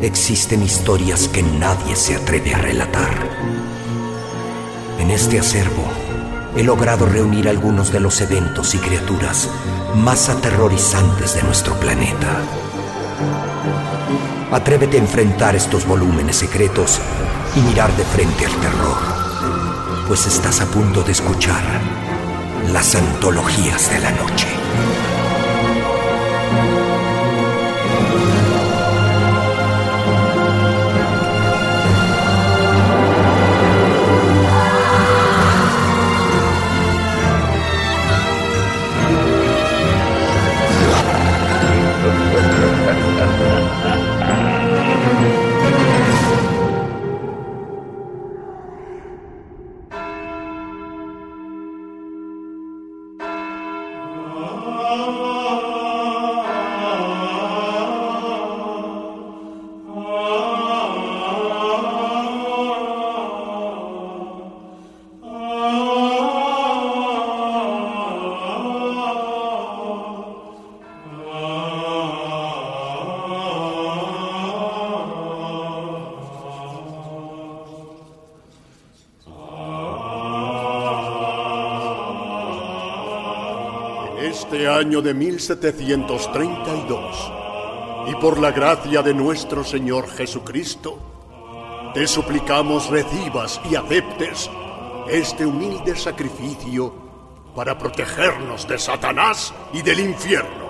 existen historias que nadie se atreve a relatar. En este acervo he logrado reunir algunos de los eventos y criaturas más aterrorizantes de nuestro planeta. Atrévete a enfrentar estos volúmenes secretos y mirar de frente al terror, pues estás a punto de escuchar las antologías de la noche. Este año de 1732, y por la gracia de nuestro Señor Jesucristo, te suplicamos recibas y aceptes este humilde sacrificio para protegernos de Satanás y del infierno.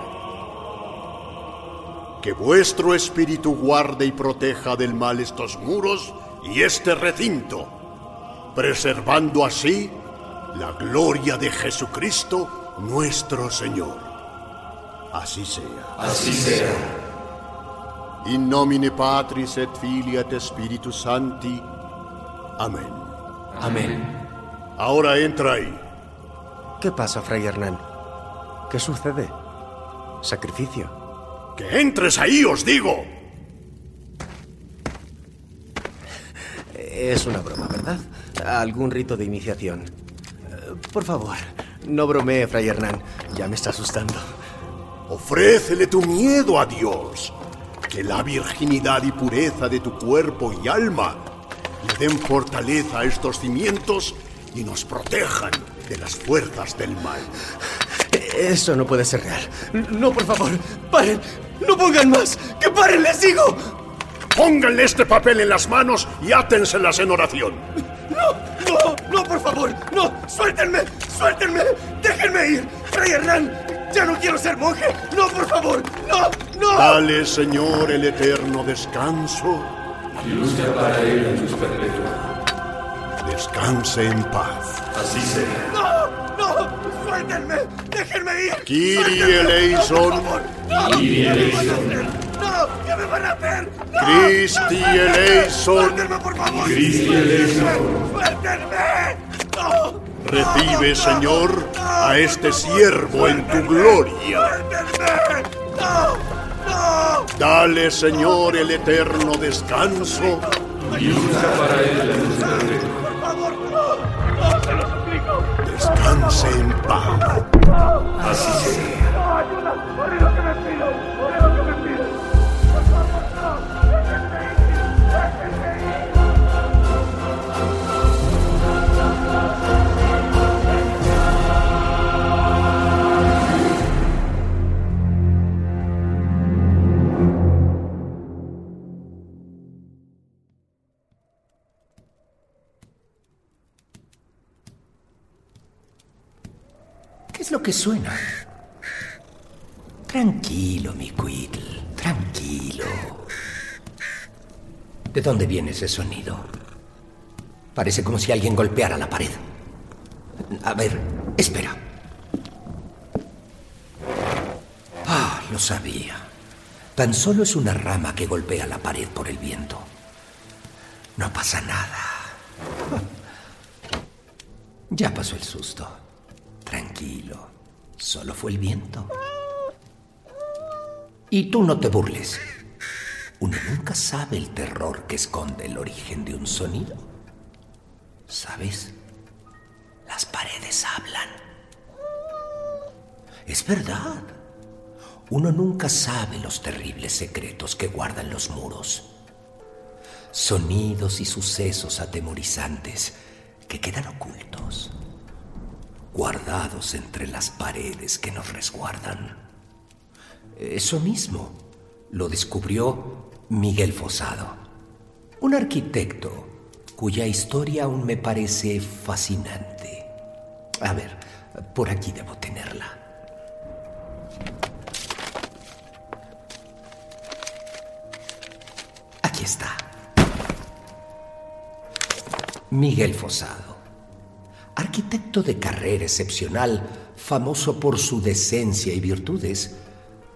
Que vuestro espíritu guarde y proteja del mal estos muros y este recinto, preservando así la gloria de Jesucristo nuestro Señor. Así sea. Así sea. In nomine Patris et Filii et Spiritus Sancti. Amén. Amén. Ahora entra ahí. ¿Qué pasa, Fray Hernán? ¿Qué sucede? ¿Sacrificio? ¡Que entres ahí, os digo! Es una broma, ¿verdad? Algún rito de iniciación. Eh, Por favor, no bromee, Fray Hernán. Ya me está asustando. Ofrécele tu miedo a Dios. Que la virginidad y pureza de tu cuerpo y alma le den fortaleza a estos cimientos y nos protejan de las fuerzas del mal. Eso no puede ser real. No, por favor, paren. No pongan más. Que paren, les digo. Pónganle este papel en las manos y átenselas en oración. No, no, no, por favor. No, suéltenme, suéltenme. Déjenme ir. Fray Hernán, ya no quiero ser monje. No, por favor. No, no. Dale, Señor, el eterno descanso. Y luzca para él en luz perpetua. Descanse en paz. Así sea. No, no, suéltenme. Déjenme ir. Kyrie eleison. Kyrie eleison. No, ¿qué me van a hacer? No, Christi eleison. suéltenme, por favor. Christi eleison. Suéltenme. No, Recibe, Señor, a este siervo en tu gloria. suéltenme. No, no. Dale, Señor, el eterno descanso. Y luzca para él la luz. Por favor, no. No, se lo suplico. Descanse en paz. Así sea. Suena. Tranquilo, mi Quidl, tranquilo. ¿De dónde viene ese sonido? Parece como si alguien golpeara la pared. A ver, espera. Ah, lo sabía. Tan solo es una rama que golpea la pared por el viento. No pasa nada. Ya pasó el susto. Tranquilo. Solo fue el viento. Y tú no te burles. Uno nunca sabe el terror que esconde el origen de un sonido. ¿Sabes? Las paredes hablan. Es verdad. Uno nunca sabe los terribles secretos que guardan los muros. Sonidos y sucesos atemorizantes que quedan ocultos, guardados entre las paredes que nos resguardan. Eso mismo lo descubrió Miguel Fosado, un arquitecto cuya historia aún me parece fascinante. A ver, por aquí debo tenerla. Aquí está. Miguel Fosado, arquitecto de carrera excepcional, famoso por su decencia y virtudes,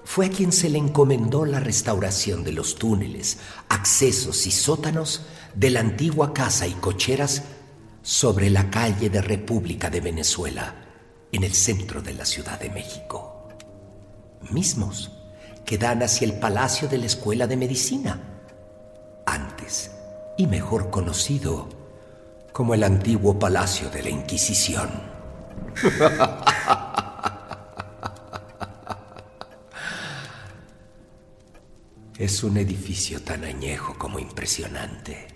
fue a quien se le encomendó la restauración de los túneles, accesos y sótanos de la antigua casa y cocheras sobre la calle de República de Venezuela, en el centro de la Ciudad de México. Mismos que dan hacia el Palacio de la Escuela de Medicina, antes y mejor conocido como el antiguo Palacio de la Inquisición. Es un edificio tan añejo como impresionante.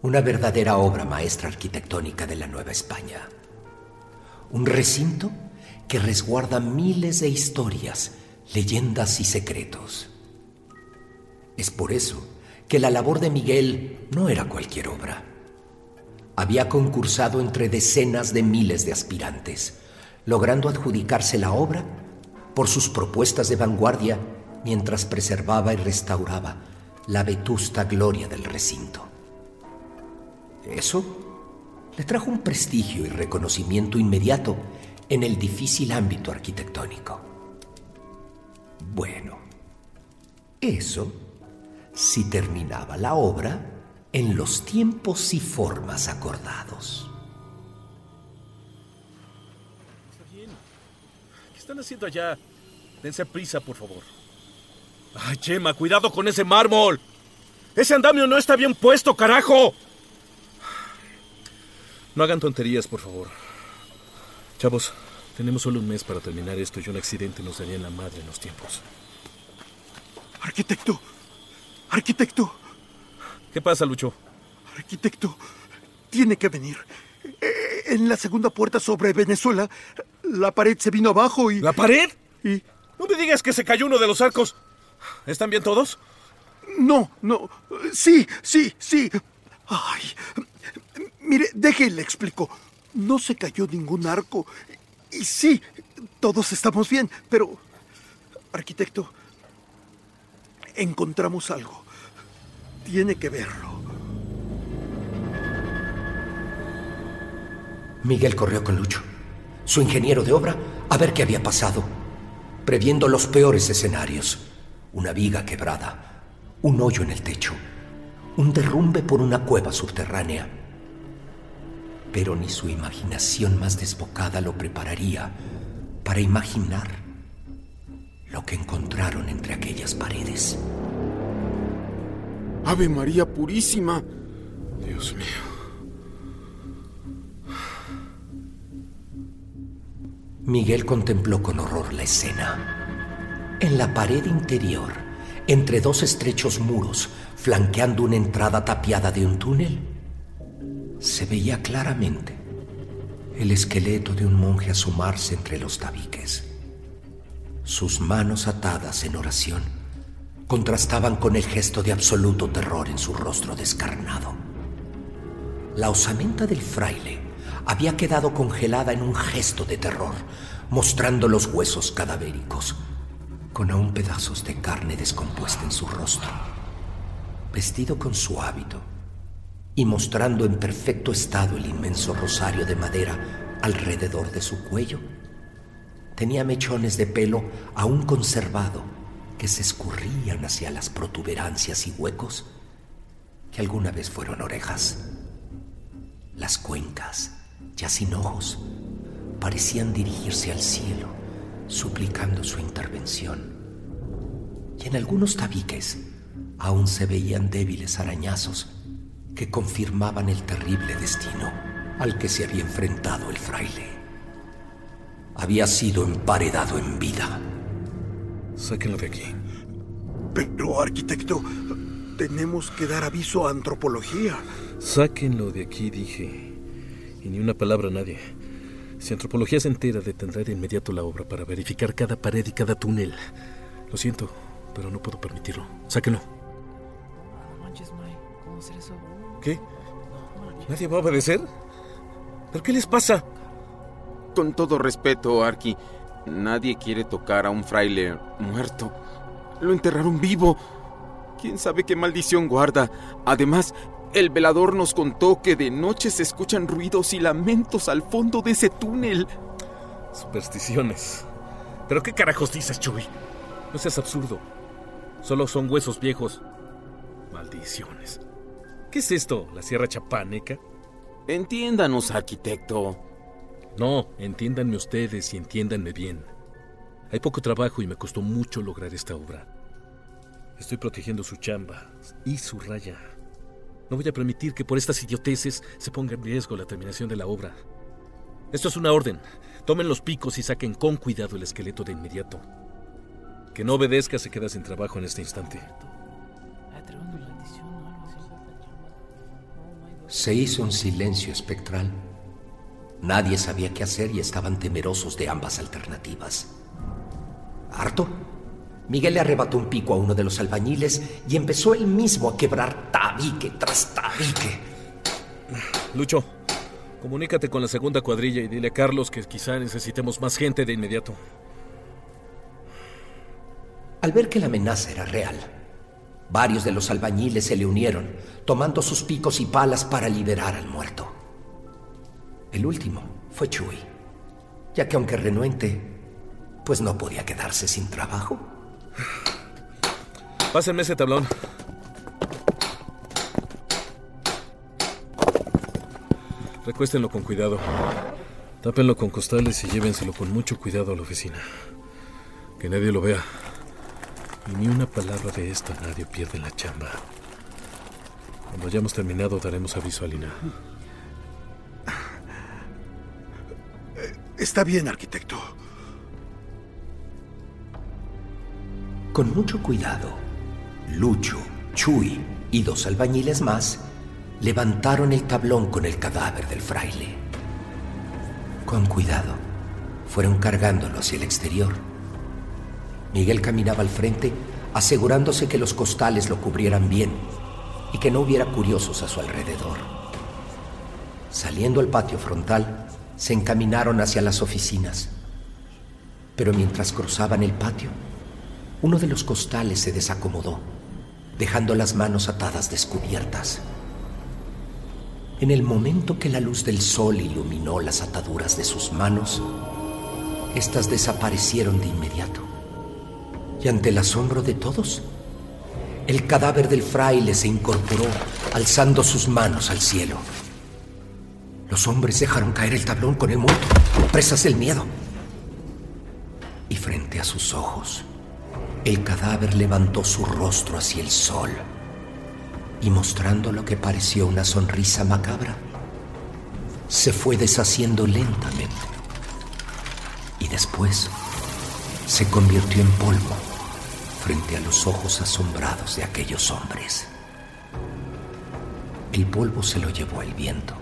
Una verdadera obra maestra arquitectónica de la Nueva España. Un recinto que resguarda miles de historias, leyendas y secretos. Es por eso que la labor de Miguel no era cualquier obra. Había concursado entre decenas de miles de aspirantes, logrando adjudicarse la obra por sus propuestas de vanguardia mientras preservaba y restauraba la vetusta gloria del recinto. Eso le trajo un prestigio y reconocimiento inmediato en el difícil ámbito arquitectónico. Bueno, eso si terminaba la obra en los tiempos y formas acordados. ¿Qué están haciendo allá? Dense prisa, por favor. Ay, Chema, cuidado con ese mármol. Ese andamio no está bien puesto, carajo. No hagan tonterías, por favor. Chavos, tenemos solo un mes para terminar esto y un accidente nos daría en la madre en los tiempos. Arquitecto. Arquitecto. ¿Qué pasa, Lucho? Arquitecto. Tiene que venir. Eh, En la segunda puerta sobre Venezuela, la pared se vino abajo y... ¿La pared? y... No me digas que se cayó uno de los arcos. ¿Están bien todos? No, no. Sí, sí, sí. Ay. Mire, déjele explico. No se cayó ningún arco. Y sí, todos estamos bien, pero... Arquitecto, encontramos algo. Tiene que verlo. Miguel corrió con Lucho, su ingeniero de obra, a ver qué había pasado, previendo los peores escenarios. Una viga quebrada, un hoyo en el techo, un derrumbe por una cueva subterránea. Pero ni su imaginación más desbocada lo prepararía para imaginar lo que encontraron entre aquellas paredes. Ave María Purísima. Dios mío. Miguel contempló con horror la escena. En la pared interior, entre dos estrechos muros, flanqueando una entrada tapiada de un túnel, se veía claramente el esqueleto de un monje asomarse entre los tabiques. Sus manos atadas en oración contrastaban con el gesto de absoluto terror en su rostro descarnado. La osamenta del fraile había quedado congelada en un gesto de terror, mostrando los huesos cadavéricos, con aún pedazos de carne descompuesta en su rostro. Vestido con su hábito y mostrando en perfecto estado el inmenso rosario de madera alrededor de su cuello, tenía mechones de pelo aún conservado que se escurrían hacia las protuberancias y huecos que alguna vez fueron orejas. Las cuencas, ya sin ojos, parecían dirigirse al cielo, suplicando su intervención. Y en algunos tabiques aún se veían débiles arañazos que confirmaban el terrible destino al que se había enfrentado el fraile. Había sido emparedado en vida. Sáquenlo de aquí. Pero, arquitecto, tenemos que dar aviso a antropología. Sáquenlo de aquí, dije. Y ni una palabra a nadie. Si antropología se entera, detendrá de inmediato la obra para verificar cada pared y cada túnel. Lo siento, pero no puedo permitirlo. Sáquenlo. ¿Qué? ¿Nadie va a obedecer? ¿Pero qué les pasa? Con todo respeto, Arki, nadie quiere tocar a un fraile muerto. Lo enterraron vivo. ¿Quién sabe qué maldición guarda? Además, el velador nos contó que de noche se escuchan ruidos y lamentos al fondo de ese túnel. Supersticiones. ¿Pero qué carajos dices, Chuy? No seas absurdo. Solo son huesos viejos. Maldiciones. ¿Qué es esto? ¿La Sierra Chapáneca? Entiéndanos, arquitecto. No, entiéndanme ustedes y entiéndanme bien. Hay poco trabajo y me costó mucho lograr esta obra. Estoy protegiendo su chamba y su raya. No voy a permitir que por estas idioteces se ponga en riesgo la terminación de la obra. Esto es una orden. Tomen los picos y saquen con cuidado el esqueleto de inmediato. Que no obedezca se queda sin trabajo en este instante. Se hizo un silencio espectral. Nadie sabía qué hacer y estaban temerosos de ambas alternativas. ¿Harto? Miguel le arrebató un pico a uno de los albañiles y empezó él mismo a quebrar tabique tras tabique. Lucho, comunícate con la segunda cuadrilla y dile a Carlos que quizá necesitemos más gente de inmediato. Al ver que la amenaza era real, varios de los albañiles se le unieron, tomando sus picos y palas para liberar al muerto. El último fue Chuy, ya que aunque renuente, pues no podía quedarse sin trabajo. Pásenme ese tablón. Recuéstenlo con cuidado. Tápenlo con costales y llévenselo con mucho cuidado a la oficina. Que nadie lo vea. Y ni una palabra de esto nadie pierde la chamba. Cuando hayamos terminado daremos aviso a Lina. Está bien, arquitecto. Con mucho cuidado, Lucho, Chuy y dos albañiles más levantaron el tablón con el cadáver del fraile. Con cuidado, fueron cargándolo hacia el exterior. Miguel caminaba al frente, asegurándose que los costales lo cubrieran bien y que no hubiera curiosos a su alrededor. Saliendo al patio frontal, se encaminaron hacia las oficinas. Pero mientras cruzaban el patio, uno de los costales se desacomodó, dejando las manos atadas descubiertas. En el momento que la luz del sol iluminó las ataduras de sus manos, éstas desaparecieron de inmediato. Y ante el asombro de todos, el cadáver del fraile se incorporó, alzando sus manos al cielo. Los hombres dejaron caer el tablón con el muerto, presas del miedo. Y frente a sus ojos, el cadáver levantó su rostro hacia el sol y mostrando lo que pareció una sonrisa macabra, se fue deshaciendo lentamente y después se convirtió en polvo frente a los ojos asombrados de aquellos hombres. El polvo se lo llevó el viento,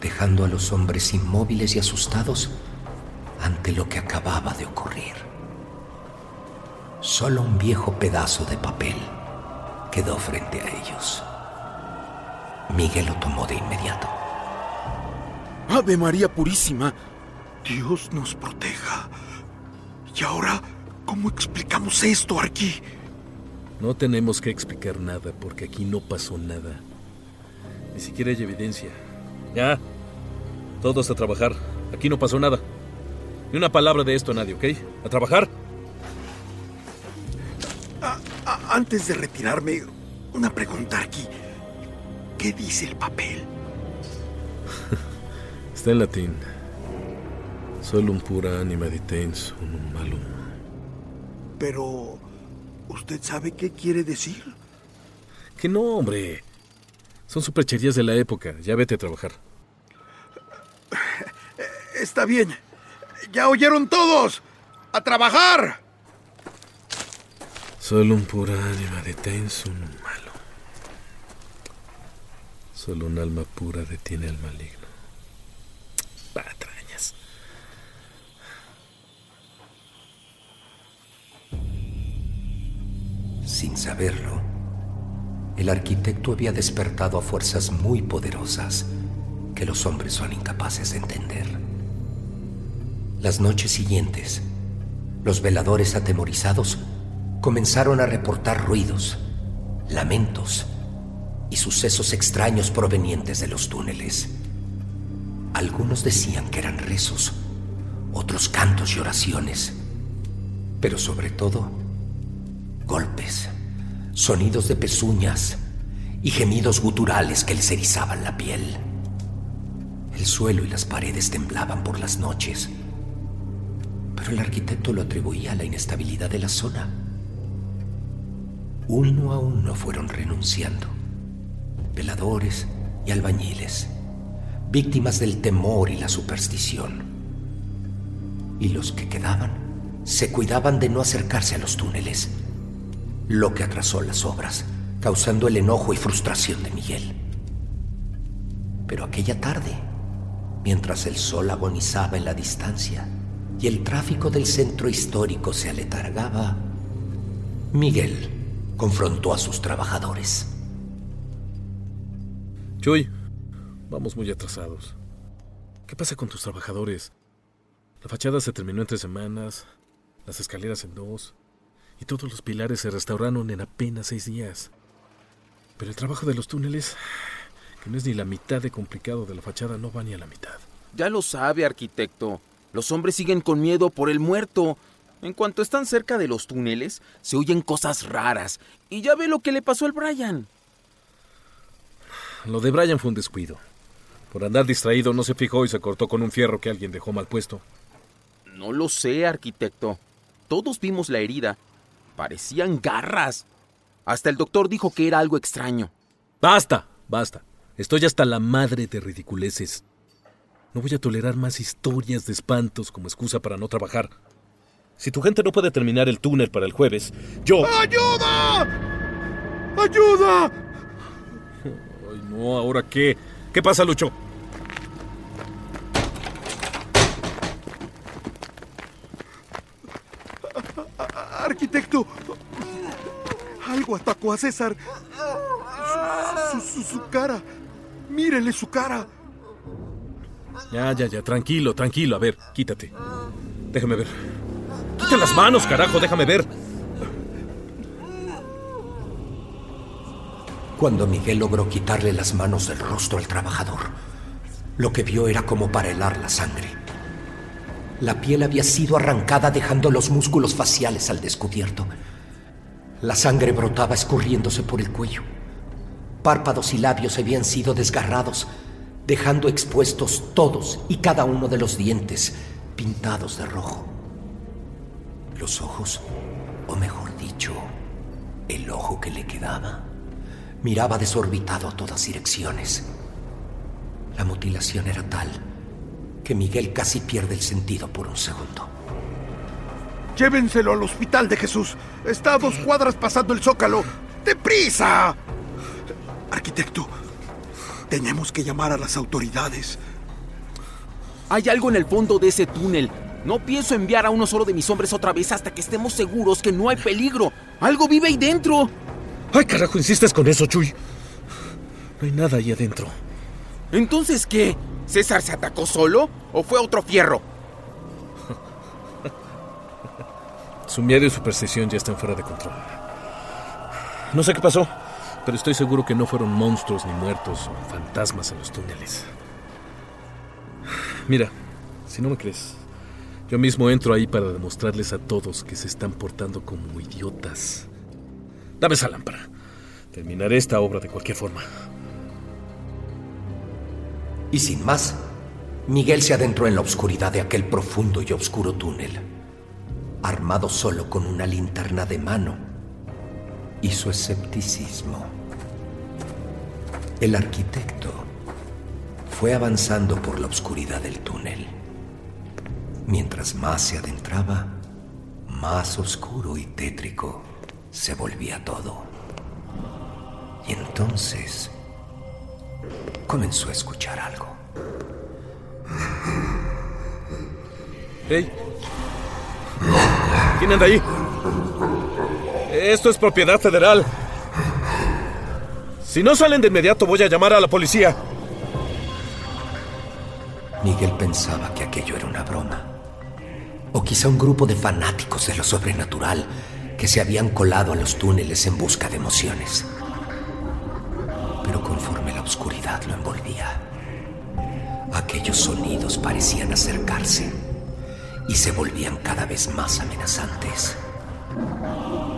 dejando a los hombres inmóviles y asustados ante lo que acababa de ocurrir. Solo un viejo pedazo de papel quedó frente a ellos. Miguel lo tomó de inmediato. ¡Ave María Purísima! Dios nos proteja. Y ahora, ¿cómo explicamos esto, Arqui? No tenemos que explicar nada porque aquí no pasó nada. Ni siquiera hay evidencia. Ya. Todos a trabajar. Aquí no pasó nada. Ni una palabra de esto a nadie, ¿ok? A trabajar. A- a- antes de retirarme, una pregunta, Arqui. ¿Qué dice el papel? Está en latín. Solum pura anima ditens unum malum. Pero, ¿usted sabe qué quiere decir? Que no, hombre. Son supercherías de la época. Ya vete a trabajar. Está bien. ¡Ya oyeron todos! ¡A trabajar! Solum pura anima detens unum malum. Solo un alma pura detiene al maligno. Patrañas. Sin saberlo, el arquitecto había despertado a fuerzas muy poderosas que los hombres son incapaces de entender. Las noches siguientes, los veladores atemorizados comenzaron a reportar ruidos, lamentos y sucesos extraños provenientes de los túneles. Algunos decían que eran rezos, otros cantos y oraciones, pero sobre todo golpes, sonidos de pezuñas y gemidos guturales que les erizaban la piel. El suelo y las paredes temblaban por las noches, el arquitecto lo atribuía a la inestabilidad de la zona. Uno a uno fueron renunciando, veladores y albañiles, víctimas del temor y la superstición. Y los que quedaban se cuidaban de no acercarse a los túneles, lo que atrasó las obras, causando el enojo y frustración de Miguel. Pero aquella tarde, mientras el sol agonizaba en la distancia y el tráfico del centro histórico se aletargaba, Miguel confrontó a sus trabajadores. Chuy, vamos muy atrasados. ¿Qué pasa con tus trabajadores? La fachada se terminó en tres semanas, las escaleras en dos, y todos los pilares se restauraron en apenas seis días. Pero el trabajo de los túneles, que no es ni la mitad de complicado de la fachada, no va ni a la mitad. Ya lo sabe, arquitecto. Los hombres siguen con miedo por el muerto. En cuanto están cerca de los túneles, se oyen cosas raras. Y ya ve lo que le pasó al Brian. Lo de Brian fue un descuido. Por andar distraído no se fijó y se cortó con un fierro que alguien dejó mal puesto. No lo sé, arquitecto. Todos vimos la herida. Parecían garras. Hasta el doctor dijo que era algo extraño. Basta, basta. Estoy hasta la madre de ridiculeces. No voy a tolerar más historias de espantos como excusa para no trabajar. Si tu gente no puede terminar el túnel para el jueves, yo... ¡Ayuda! ¡Ayuda! Ay, no, ¿ahora qué? ¿Qué pasa, Lucho? Arquitecto, algo atacó a César. Su, su- su- su cara. Mírele su cara. Ya, ya, ya, tranquilo, tranquilo. A ver, quítate. Déjame ver. Quita las manos, carajo, déjame ver. Cuando Miguel logró quitarle las manos del rostro al trabajador, lo que vio era como para helar la sangre. La piel había sido arrancada dejando los músculos faciales al descubierto. La sangre brotaba escurriéndose por el cuello. Párpados y labios habían sido desgarrados, dejando expuestos todos y cada uno de los dientes pintados de rojo. Los ojos, o mejor dicho, el ojo que le quedaba, miraba desorbitado a todas direcciones. La mutilación era tal que Miguel casi pierde el sentido por un segundo. Llévenselo al hospital de Jesús. Está a dos cuadras pasando el zócalo. ¡Deprisa! Arquitecto, tenemos que llamar a las autoridades. Hay algo en el fondo de ese túnel. No pienso enviar a uno solo de mis hombres otra vez hasta que estemos seguros que no hay peligro. Algo vive ahí dentro. Ay, carajo, insistes con eso, Chuy. No hay nada ahí adentro. ¿Entonces qué? ¿César se atacó solo o fue otro fierro? Su miedo y superstición ya están fuera de control. No sé qué pasó pero estoy seguro que no fueron monstruos ni muertos o fantasmas en los túneles. Mira, si no me crees, yo mismo entro ahí para demostrarles a todos que se están portando como idiotas. Dame esa lámpara. Terminaré esta obra de cualquier forma. Y sin más, Miguel se adentró en la oscuridad de aquel profundo y oscuro túnel, armado solo con una linterna de mano y su escepticismo. El arquitecto fue avanzando por la oscuridad del túnel. Mientras más se adentraba, más oscuro y tétrico se volvía todo. Y entonces comenzó a escuchar algo. ¡Hey! ¿Quién anda ahí? Esto es propiedad federal. Si no salen de inmediato voy a llamar a la policía. Miguel pensaba que aquello era una broma. O quizá un grupo de fanáticos de lo sobrenatural que se habían colado a los túneles en busca de emociones. Pero conforme la oscuridad lo envolvía, aquellos sonidos parecían acercarse y se volvían cada vez más amenazantes.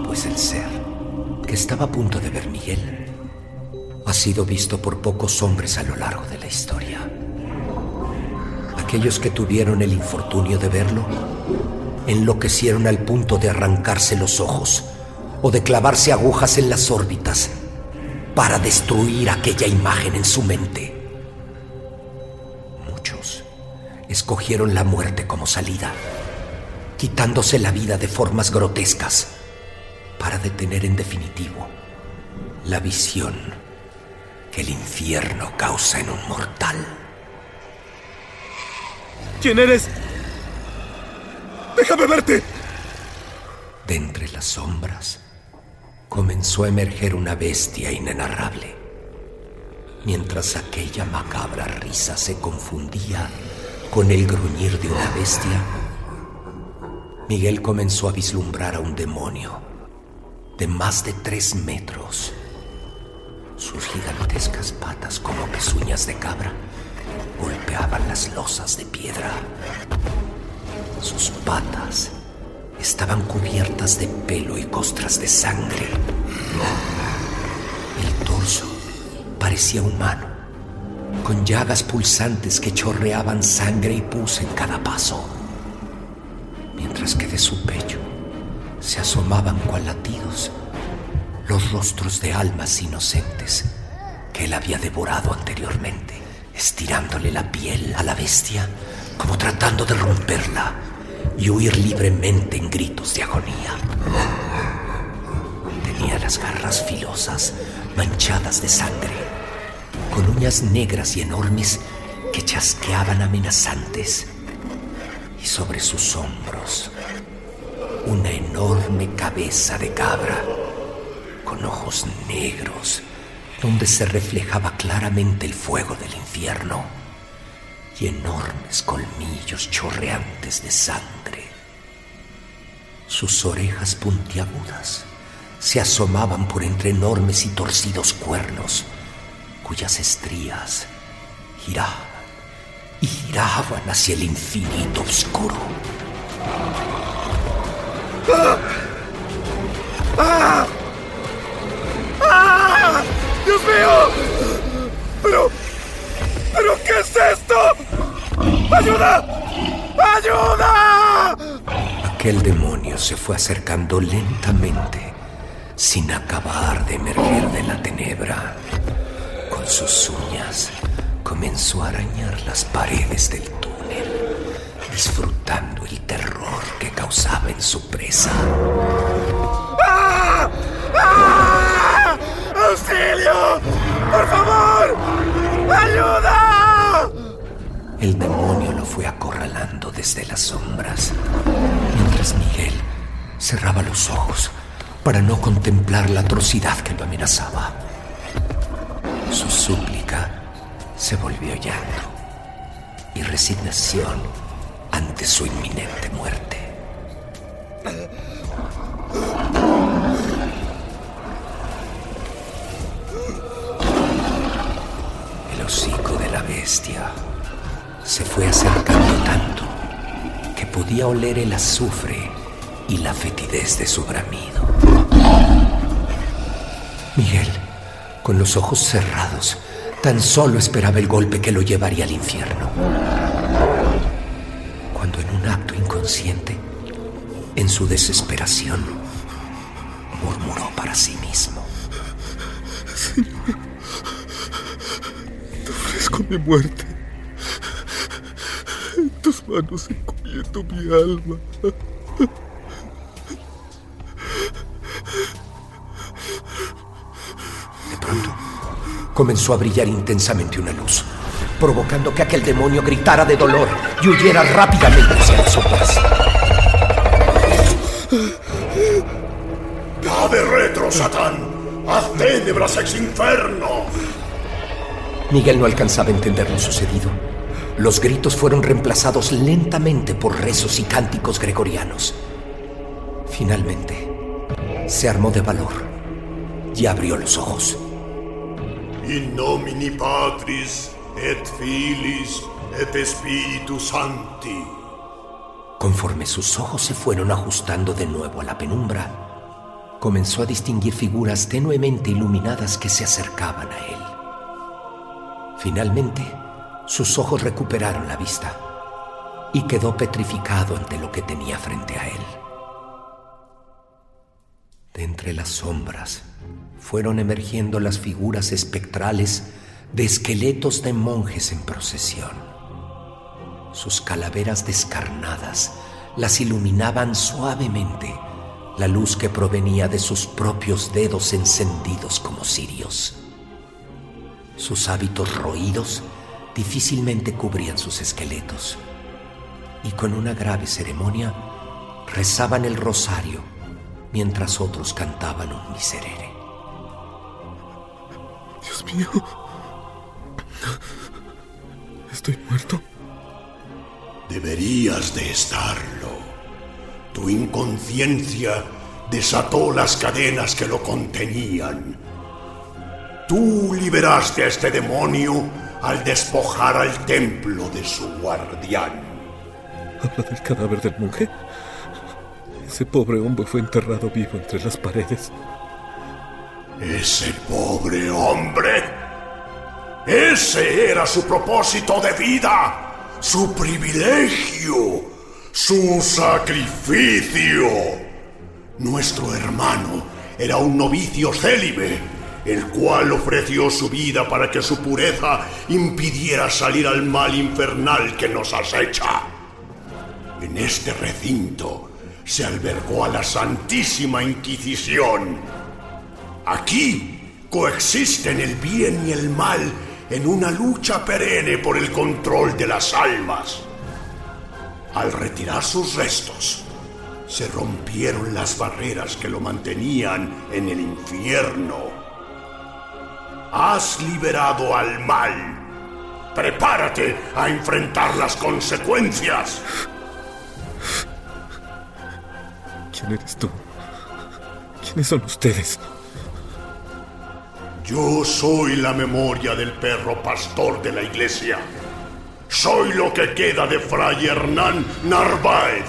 Pues el ser que estaba a punto de ver Miguel ha sido visto por pocos hombres a lo largo de la historia. Aquellos que tuvieron el infortunio de verlo enloquecieron al punto de arrancarse los ojos o de clavarse agujas en las órbitas para destruir aquella imagen en su mente. Muchos escogieron la muerte como salida, quitándose la vida de formas grotescas para detener en definitivo la visión que el infierno causa en un mortal. ¿Quién eres? ¡Déjame verte! De entre las sombras comenzó a emerger una bestia inenarrable. Mientras aquella macabra risa se confundía con el gruñir de una bestia, Miguel comenzó a vislumbrar a un demonio de más de tres metros. Sus gigantescas patas como pezuñas de cabra golpeaban las losas de piedra. Sus patas estaban cubiertas de pelo y costras de sangre. El torso parecía humano, con llagas pulsantes que chorreaban sangre y pus en cada paso, mientras que de su pecho se asomaban cual latidos los rostros de almas inocentes que él había devorado anteriormente, estirándole la piel a la bestia como tratando de romperla y huir libremente en gritos de agonía. Tenía las garras filosas, manchadas de sangre, con uñas negras y enormes que chasqueaban amenazantes. Y sobre sus hombros, una enorme cabeza de cabra, con ojos negros, donde se reflejaba claramente el fuego del infierno y enormes colmillos chorreantes de sangre. Sus orejas puntiagudas se asomaban por entre enormes y torcidos cuernos, cuyas estrías giraban y giraban hacia el infinito oscuro. ¡Ah! ¡Ah! ¡Dios mío! Pero... ¿Pero qué es esto? ¡Ayuda! ¡Ayuda! Aquel demonio se fue acercando lentamente, sin acabar de emerger de la tenebra. Con sus uñas comenzó a arañar las paredes del túnel, disfrutando el terror que causaba en su presa. ¡Auxilio! ¡Por favor! ¡Ayuda! El demonio lo fue acorralando desde las sombras, mientras Miguel cerraba los ojos para no contemplar la atrocidad que lo amenazaba. Su súplica se volvió llanto y resignación ante su inminente muerte. bestia se fue acercando tanto que podía oler el azufre y la fetidez de su bramido. Miguel, con los ojos cerrados, tan solo esperaba el golpe que lo llevaría al infierno. Cuando en un acto inconsciente, en su desesperación, murmuró para sí mismo. Ofrezco mi muerte. En tus manos encomiendo mi alma. De pronto, comenzó a brillar intensamente una luz, provocando que aquel demonio gritara de dolor y huyera rápidamente hacia las sombras. ¡Da de retro, Satán! ¡Haz ténebras ex inferno! Miguel no alcanzaba a entender lo sucedido. Los gritos fueron reemplazados lentamente por rezos y cánticos gregorianos. Finalmente, se armó de valor y abrió los ojos. In nomini Patris et Filis et Spiritus Sancti. Conforme sus ojos se fueron ajustando de nuevo a la penumbra, comenzó a distinguir figuras tenuemente iluminadas que se acercaban a él. Finalmente, sus ojos recuperaron la vista y quedó petrificado ante lo que tenía frente a él. De entre las sombras fueron emergiendo las figuras espectrales de esqueletos de monjes en procesión. Sus calaveras descarnadas las iluminaban suavemente la luz que provenía de sus propios dedos encendidos como cirios. Sus hábitos roídos difícilmente cubrían sus esqueletos y con una grave ceremonia rezaban el rosario mientras otros cantaban un miserere. Dios mío. ¿Estoy muerto? Deberías de estarlo. Tu inconsciencia desató las cadenas que lo contenían. Tú liberaste a este demonio al despojar al templo de su guardián. ¿Habla del cadáver del monje? Ese pobre hombre fue enterrado vivo entre las paredes. Ese pobre hombre. Ese era su propósito de vida, su privilegio, su sacrificio. Nuestro hermano era un novicio célibe, el cual ofreció su vida para que su pureza impidiera salir al mal infernal que nos acecha. En este recinto se albergó a la Santísima Inquisición. Aquí coexisten el bien y el mal en una lucha perenne por el control de las almas. Al retirar sus restos, se rompieron las barreras que lo mantenían en el infierno. Has liberado al mal. Prepárate a enfrentar las consecuencias. ¿Quién eres tú? ¿Quiénes son ustedes? Yo soy la memoria del perro pastor de la iglesia. Soy lo que queda de Fray Hernán Narváez,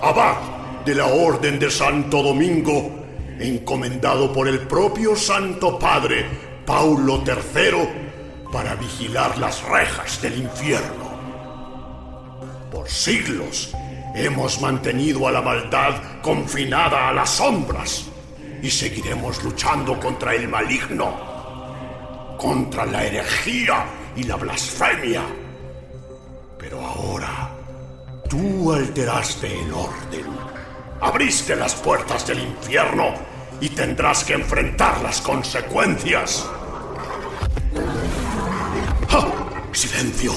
abad de la Orden de Santo Domingo, encomendado por el propio Santo Padre Paulo III para vigilar las rejas del infierno. Por siglos hemos mantenido a la maldad confinada a las sombras y seguiremos luchando contra el maligno, contra la herejía y la blasfemia. Pero ahora tú alteraste el orden, abriste las puertas del infierno y tendrás que enfrentar las consecuencias. ¡Silencio!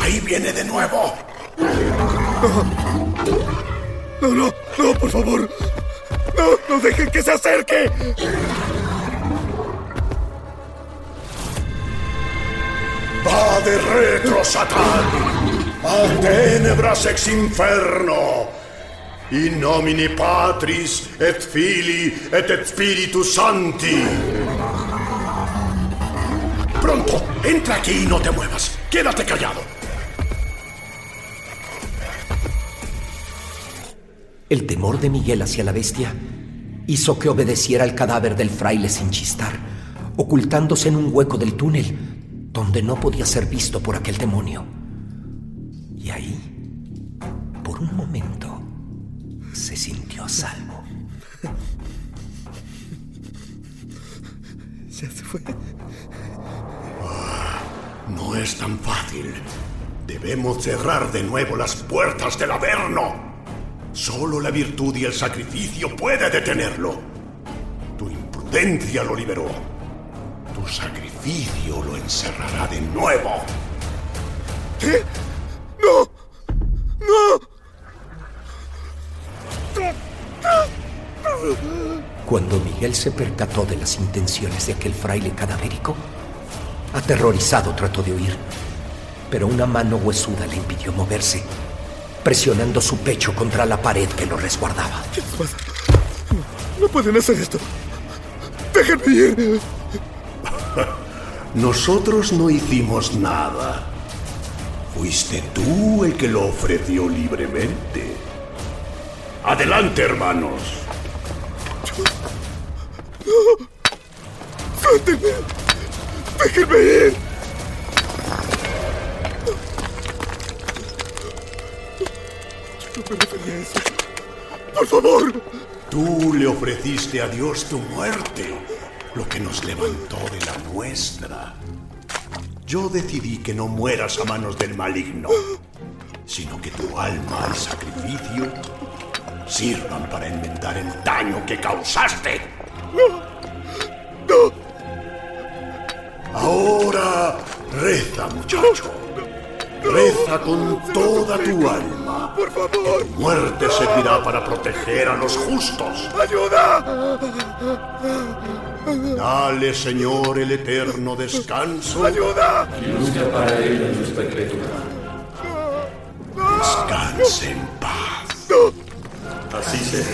Ahí viene de nuevo. No, no, no, por favor. No, no dejen que se acerque. Va de retro, Satán. A tenebras ex inferno. In nomine Patris et Filii et et Spiritus Sancti. Pronto, entra aquí y no te muevas. Quédate callado. El temor de Miguel hacia la bestia hizo que obedeciera al cadáver del fraile sin chistar, ocultándose en un hueco del túnel donde no podía ser visto por aquel demonio. Y ahí, por un momento, salvo. Ya se fue. No es tan fácil. Debemos cerrar de nuevo las puertas del Averno. Solo la virtud y el sacrificio puede detenerlo. Tu imprudencia lo liberó. Tu sacrificio lo encerrará de nuevo. ¿Qué? Cuando Miguel se percató de las intenciones de aquel fraile cadavérico, aterrorizado trató de huir, pero una mano huesuda le impidió moverse, presionando su pecho contra la pared que lo resguardaba. ¿Qué pasa? No, no pueden hacer esto. ¡Déjenme ir! Nosotros no hicimos nada. Fuiste tú el que lo ofreció libremente. Adelante, hermanos. ¡Suéltenme! ¡Déjenme ir! Yo no eso. ¡Por favor! Tú le ofreciste a Dios tu muerte, lo que nos levantó de la nuestra. Yo decidí que no mueras a manos del maligno, sino que tu alma y sacrificio sirvan para enmendar el daño que causaste. ¡No! Reza, muchacho. Reza con toda tu alma. ¡Por favor! Tu muerte servirá para proteger a los justos. ¡Ayuda! Dale, Señor, el eterno descanso. ¡Ayuda! Y busca para él en sus perpetua. Descanse en paz. Así será.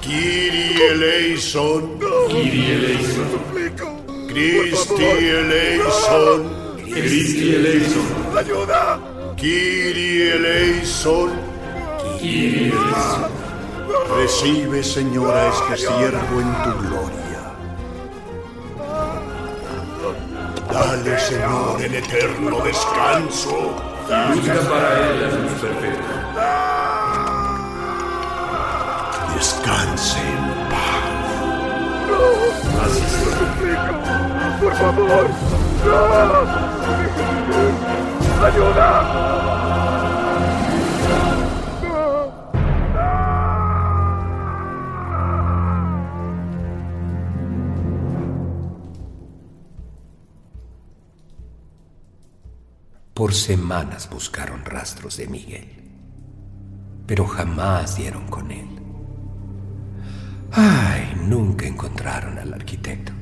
Kiri eleison. Kiri eleison. Christi eleison. Christi eleison. ¡Ayuda! Kiri eleison. Kiri eleison. Recibe, Señor, a este siervo en tu gloria. Dale, Señor, el eterno descanso. Busca para él la luz perpetua. Descanse en paz. ¡Por favor! ¡Ayuda! Por semanas buscaron rastros de Miguel, pero jamás dieron con él. Ay, nunca encontraron al arquitecto.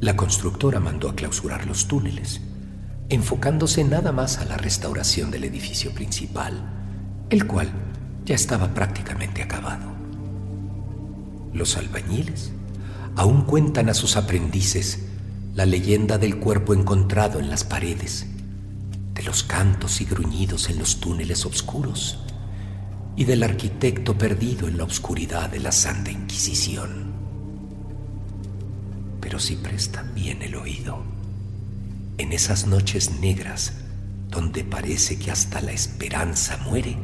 La constructora mandó a clausurar los túneles, enfocándose nada más a la restauración del edificio principal, el cual ya estaba prácticamente acabado. Los albañiles aún cuentan a sus aprendices la leyenda del cuerpo encontrado en las paredes, de los cantos y gruñidos en los túneles oscuros y del arquitecto perdido en la oscuridad de la Santa Inquisición. Pero si prestan bien el oído, en esas noches negras donde parece que hasta la esperanza muere,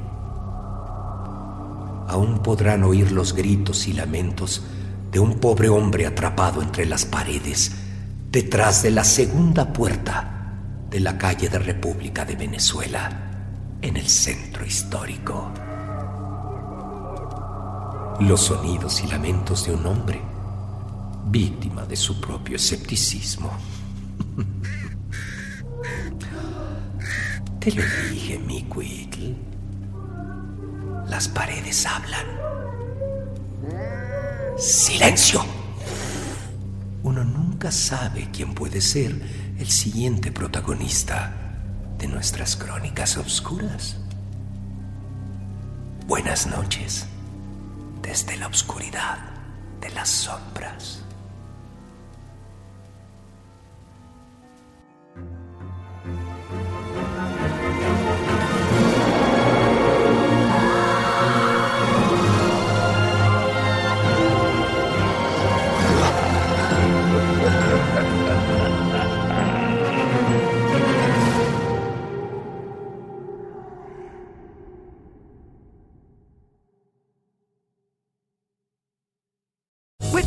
aún podrán oír los gritos y lamentos de un pobre hombre atrapado entre las paredes detrás de la segunda puerta de la calle de República de Venezuela, en el centro histórico. Los sonidos y lamentos de un hombre víctima de su propio escepticismo. Te lo dije, mi Quitl. Las paredes hablan. ¡Silencio! Uno nunca sabe quién puede ser el siguiente protagonista de nuestras crónicas oscuras. Buenas noches desde la oscuridad de las sombras.